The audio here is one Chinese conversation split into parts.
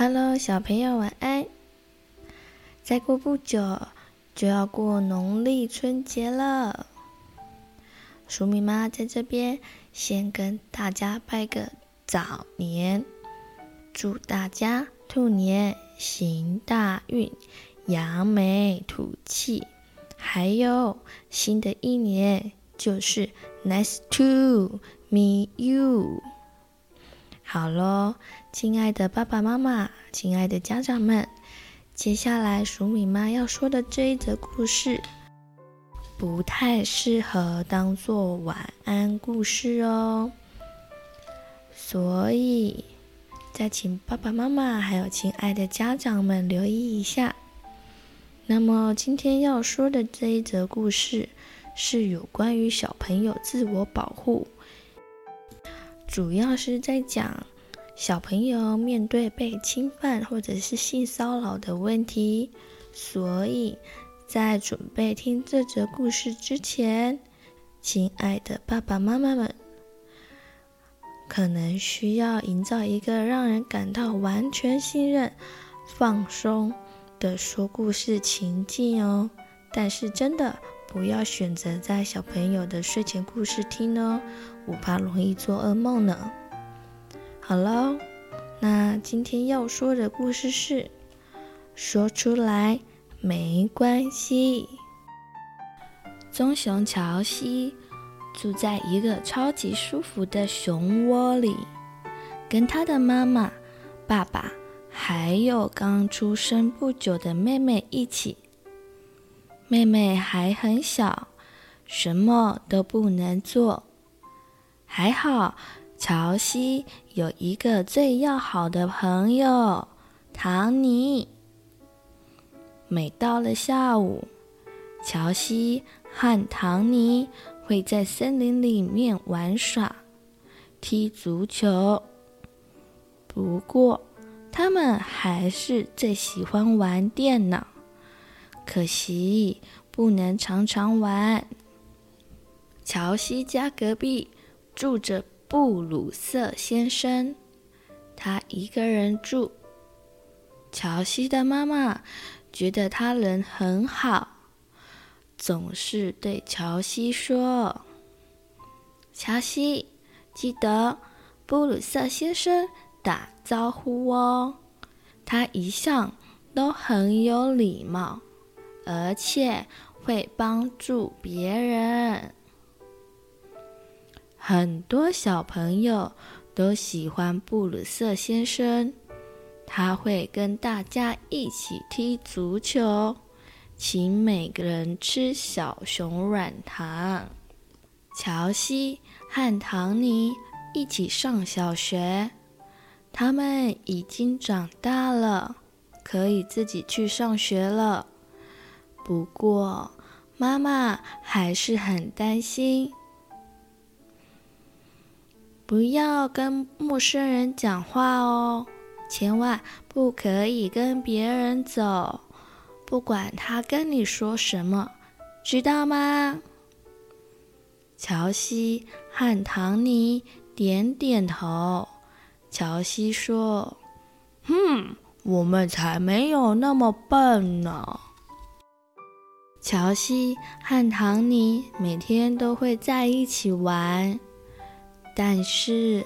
Hello，小朋友晚安。再过不久就要过农历春节了，鼠米妈在这边先跟大家拜个早年，祝大家兔年行大运，扬眉吐气。还有新的一年就是 Nice to meet you。好喽，亲爱的爸爸妈妈，亲爱的家长们，接下来黍米妈要说的这一则故事，不太适合当做晚安故事哦。所以，再请爸爸妈妈还有亲爱的家长们留意一下。那么，今天要说的这一则故事，是有关于小朋友自我保护。主要是在讲小朋友面对被侵犯或者是性骚扰的问题，所以在准备听这则故事之前，亲爱的爸爸妈妈们，可能需要营造一个让人感到完全信任、放松的说故事情境哦。但是真的不要选择在小朋友的睡前故事听哦。我怕容易做噩梦呢。好喽，那今天要说的故事是：说出来没关系。棕熊乔西住在一个超级舒服的熊窝里，跟他的妈妈、爸爸还有刚出生不久的妹妹一起。妹妹还很小，什么都不能做。还好，乔西有一个最要好的朋友唐尼。每到了下午，乔西和唐尼会在森林里面玩耍、踢足球。不过，他们还是最喜欢玩电脑，可惜不能常常玩。乔西家隔壁。住着布鲁瑟先生，他一个人住。乔西的妈妈觉得他人很好，总是对乔西说：“乔西，记得布鲁瑟先生打招呼哦，他一向都很有礼貌，而且会帮助别人。”很多小朋友都喜欢布鲁瑟先生，他会跟大家一起踢足球，请每个人吃小熊软糖。乔西和唐尼一起上小学，他们已经长大了，可以自己去上学了。不过，妈妈还是很担心。不要跟陌生人讲话哦，千万不可以跟别人走，不管他跟你说什么，知道吗？乔西和唐尼点点头。乔西说：“哼，我们才没有那么笨呢。”乔西和唐尼每天都会在一起玩。但是，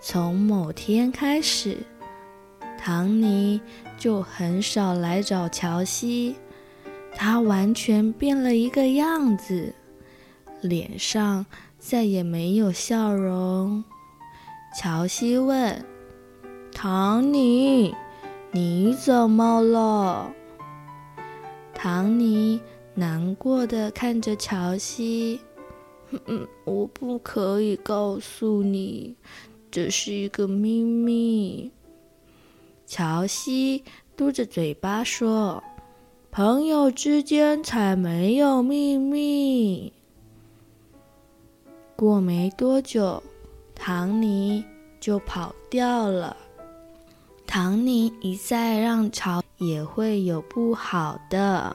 从某天开始，唐尼就很少来找乔西，他完全变了一个样子，脸上再也没有笑容。乔西问：“唐尼，你怎么了？”唐尼难过的看着乔西。嗯，我不可以告诉你，这是一个秘密。乔西嘟着嘴巴说：“朋友之间才没有秘密。”过没多久，唐尼就跑掉了。唐尼一再让乔也会有不好的。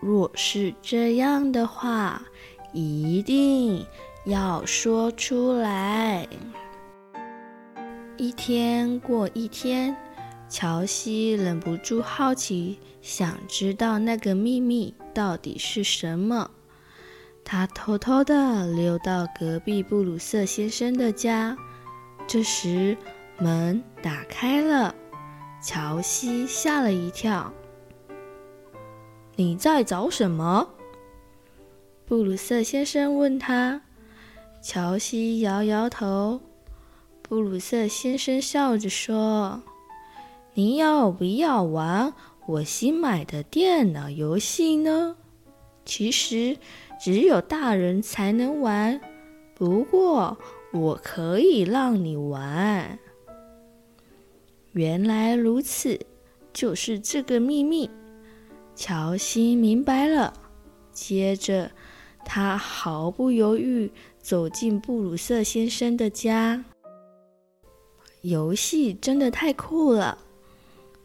若是这样的话，一定要说出来。一天过一天，乔西忍不住好奇，想知道那个秘密到底是什么。他偷偷地溜到隔壁布鲁瑟先生的家。这时，门打开了，乔西吓了一跳。“你在找什么？”布鲁瑟先生问他。乔西摇摇头，布鲁瑟先生笑着说：“你要不要玩我新买的电脑游戏呢？其实只有大人才能玩，不过我可以让你玩。”原来如此，就是这个秘密。乔西明白了，接着他毫不犹豫。走进布鲁瑟先生的家，游戏真的太酷了！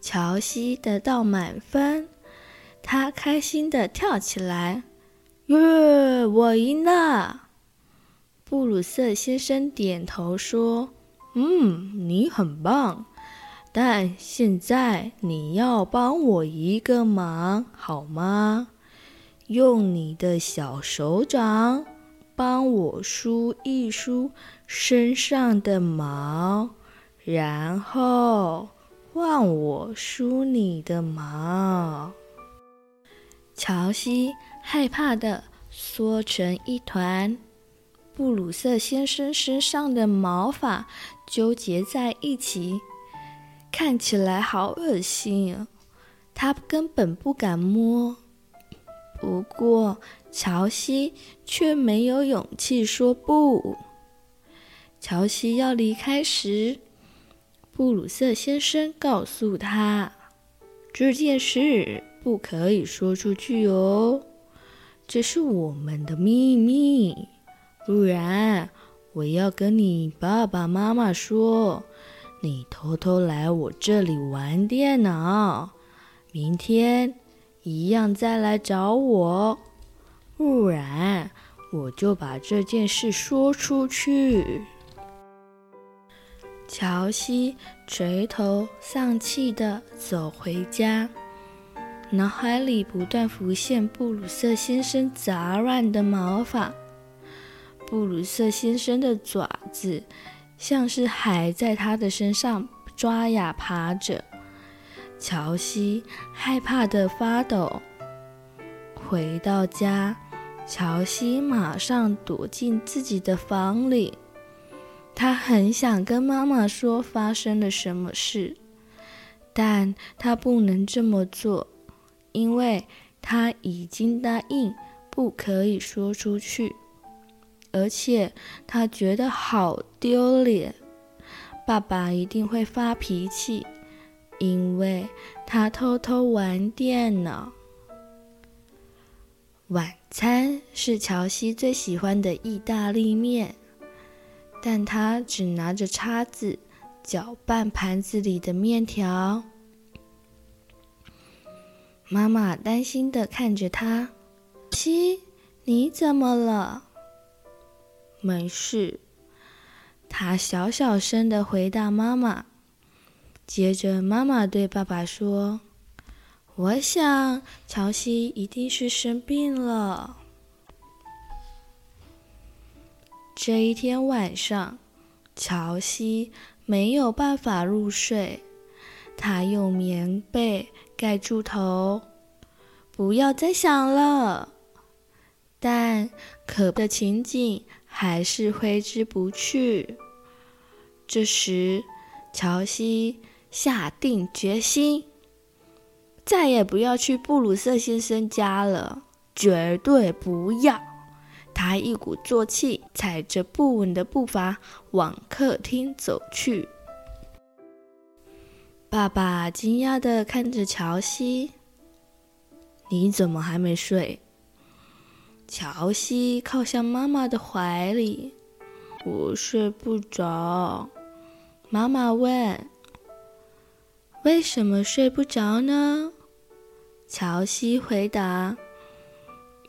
乔西得到满分，他开心地跳起来，耶！我赢了！布鲁瑟先生点头说：“嗯，你很棒，但现在你要帮我一个忙，好吗？用你的小手掌。”帮我梳一梳身上的毛，然后换我梳你的毛。乔西害怕地缩成一团，布鲁瑟先生身上的毛发纠结在一起，看起来好恶心啊！他根本不敢摸。不过，乔西却没有勇气说不。乔西要离开时，布鲁瑟先生告诉他：“这件事不可以说出去哦，这是我们的秘密。不然，我要跟你爸爸妈妈说，你偷偷来我这里玩电脑，明天一样再来找我。”不然，我就把这件事说出去。乔西垂头丧气地走回家，脑海里不断浮现布鲁瑟先生杂乱的毛发。布鲁瑟先生的爪子像是还在他的身上抓呀爬着，乔西害怕的发抖。回到家。乔西马上躲进自己的房里，他很想跟妈妈说发生了什么事，但他不能这么做，因为他已经答应不可以说出去，而且他觉得好丢脸，爸爸一定会发脾气，因为他偷偷玩电脑。晚餐是乔西最喜欢的意大利面，但他只拿着叉子搅拌盘子里的面条。妈妈担心地看着他：“西，你怎么了？”“没事。”他小小声的回答妈妈。接着，妈妈对爸爸说。我想，乔西一定是生病了。这一天晚上，乔西没有办法入睡，他用棉被盖住头，不要再想了。但可怕的情景还是挥之不去。这时，乔西下定决心。再也不要去布鲁瑟先生家了，绝对不要！他一鼓作气，踩着不稳的步伐往客厅走去。爸爸惊讶地看着乔西：“你怎么还没睡？”乔西靠向妈妈的怀里：“我睡不着。”妈妈问：“为什么睡不着呢？”乔西回答：“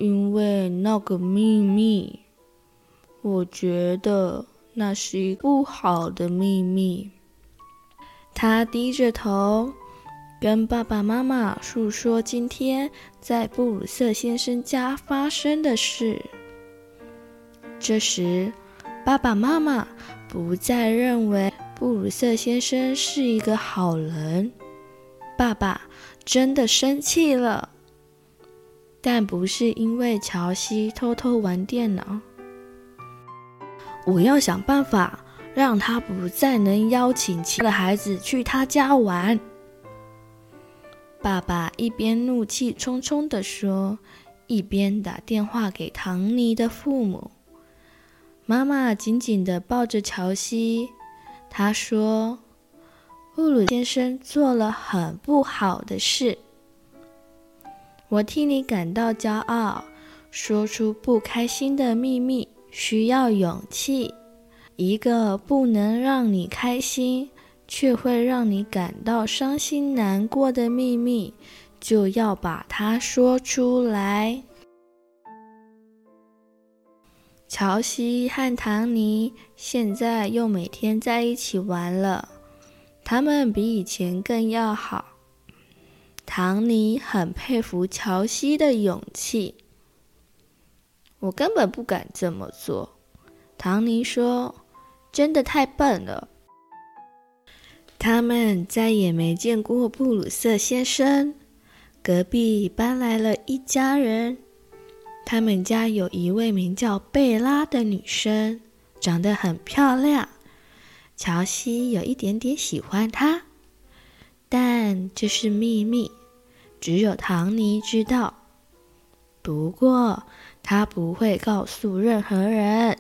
因为那个秘密，我觉得那是一个不好的秘密。”他低着头，跟爸爸妈妈诉说今天在布鲁瑟先生家发生的事。这时，爸爸妈妈不再认为布鲁瑟先生是一个好人。爸爸真的生气了，但不是因为乔西偷偷玩电脑。我要想办法让他不再能邀请其他的孩子去他家玩。爸爸一边怒气冲冲地说，一边打电话给唐尼的父母。妈妈紧紧地抱着乔西，她说：“布鲁先生做了很不好的事，我替你感到骄傲。说出不开心的秘密需要勇气，一个不能让你开心却会让你感到伤心难过的秘密，就要把它说出来。”乔西和唐尼现在又每天在一起玩了，他们比以前更要好。唐尼很佩服乔西的勇气。我根本不敢这么做，唐尼说，真的太笨了。他们再也没见过布鲁瑟先生。隔壁搬来了一家人。他们家有一位名叫贝拉的女生，长得很漂亮。乔西有一点点喜欢她，但这是秘密，只有唐尼知道。不过他不会告诉任何人，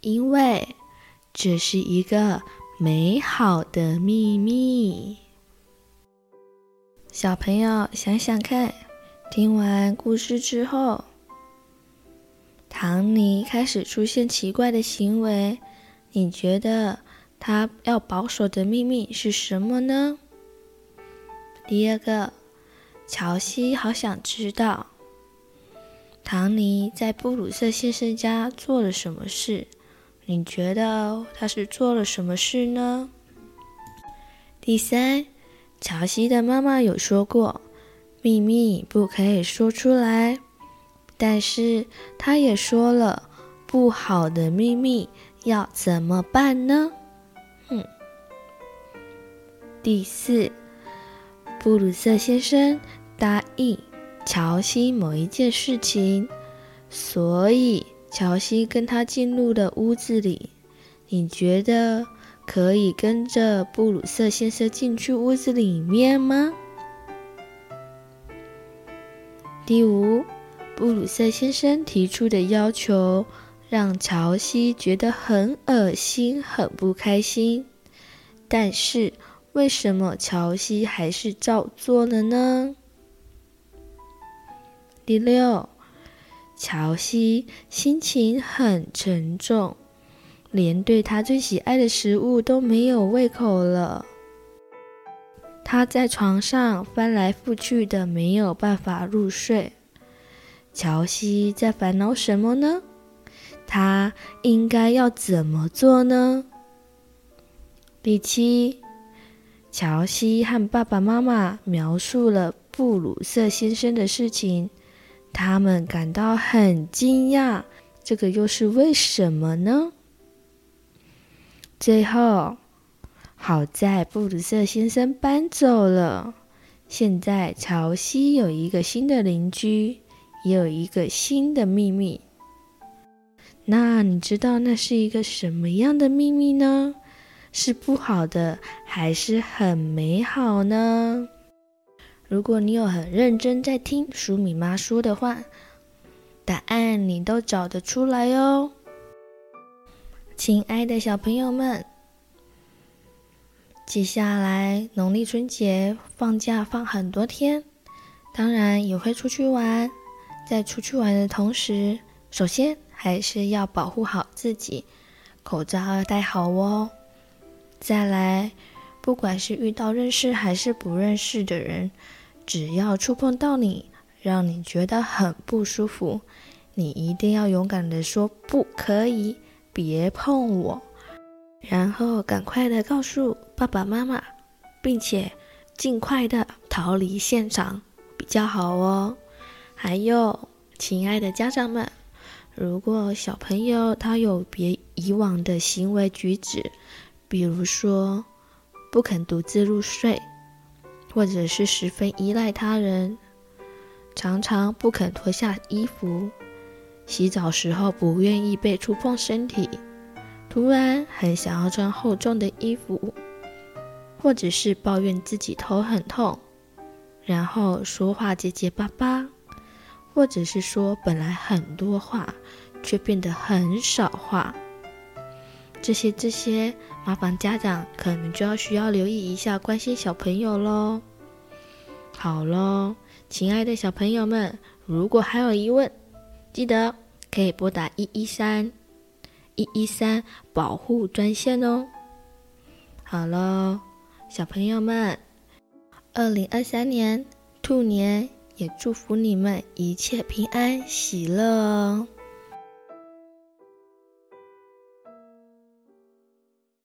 因为这是一个美好的秘密。小朋友想想看，听完故事之后。唐尼开始出现奇怪的行为，你觉得他要保守的秘密是什么呢？第二个，乔西好想知道唐尼在布鲁瑟先生家做了什么事，你觉得他是做了什么事呢？第三，乔西的妈妈有说过，秘密不可以说出来。但是他也说了，不好的秘密要怎么办呢？嗯。第四，布鲁瑟先生答应乔西某一件事情，所以乔西跟他进入了屋子里。你觉得可以跟着布鲁瑟先生进去屋子里面吗？第五。布鲁塞先生提出的要求让乔西觉得很恶心、很不开心。但是，为什么乔西还是照做了呢？第六，乔西心情很沉重，连对他最喜爱的食物都没有胃口了。他在床上翻来覆去的，没有办法入睡。乔西在烦恼什么呢？他应该要怎么做呢？第七，乔西和爸爸妈妈描述了布鲁瑟先生的事情，他们感到很惊讶，这个又是为什么呢？最后，好在布鲁瑟先生搬走了，现在乔西有一个新的邻居。也有一个新的秘密，那你知道那是一个什么样的秘密呢？是不好的，还是很美好呢？如果你有很认真在听舒米妈说的话，答案你都找得出来哦。亲爱的小朋友们，接下来农历春节放假放很多天，当然也会出去玩。在出去玩的同时，首先还是要保护好自己，口罩要戴好哦。再来，不管是遇到认识还是不认识的人，只要触碰到你，让你觉得很不舒服，你一定要勇敢地说不可以，别碰我，然后赶快的告诉爸爸妈妈并且尽快的逃离现场比较好哦。还有，亲爱的家长们，如果小朋友他有别以往的行为举止，比如说不肯独自入睡，或者是十分依赖他人，常常不肯脱下衣服，洗澡时候不愿意被触碰身体，突然很想要穿厚重的衣服，或者是抱怨自己头很痛，然后说话结结巴巴，或者是说本来很多话，却变得很少话。这些这些，麻烦家长可能就要需要留意一下，关心小朋友喽。好喽，亲爱的小朋友们，如果还有疑问，记得可以拨打一一三一一三保护专线哦。好喽，小朋友们，二零二三年兔年也祝福你们一切平安喜乐哦。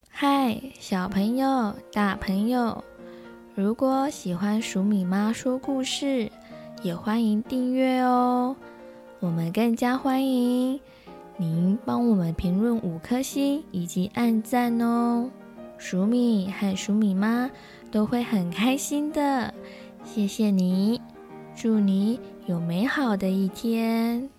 嗨，小朋友、大朋友，如果喜欢黍米妈说故事，也欢迎订阅哦。我们更加欢迎您帮我们评论五颗星以及按赞哦，黍米和黍米妈都会很开心的。谢谢你，祝你有美好的一天。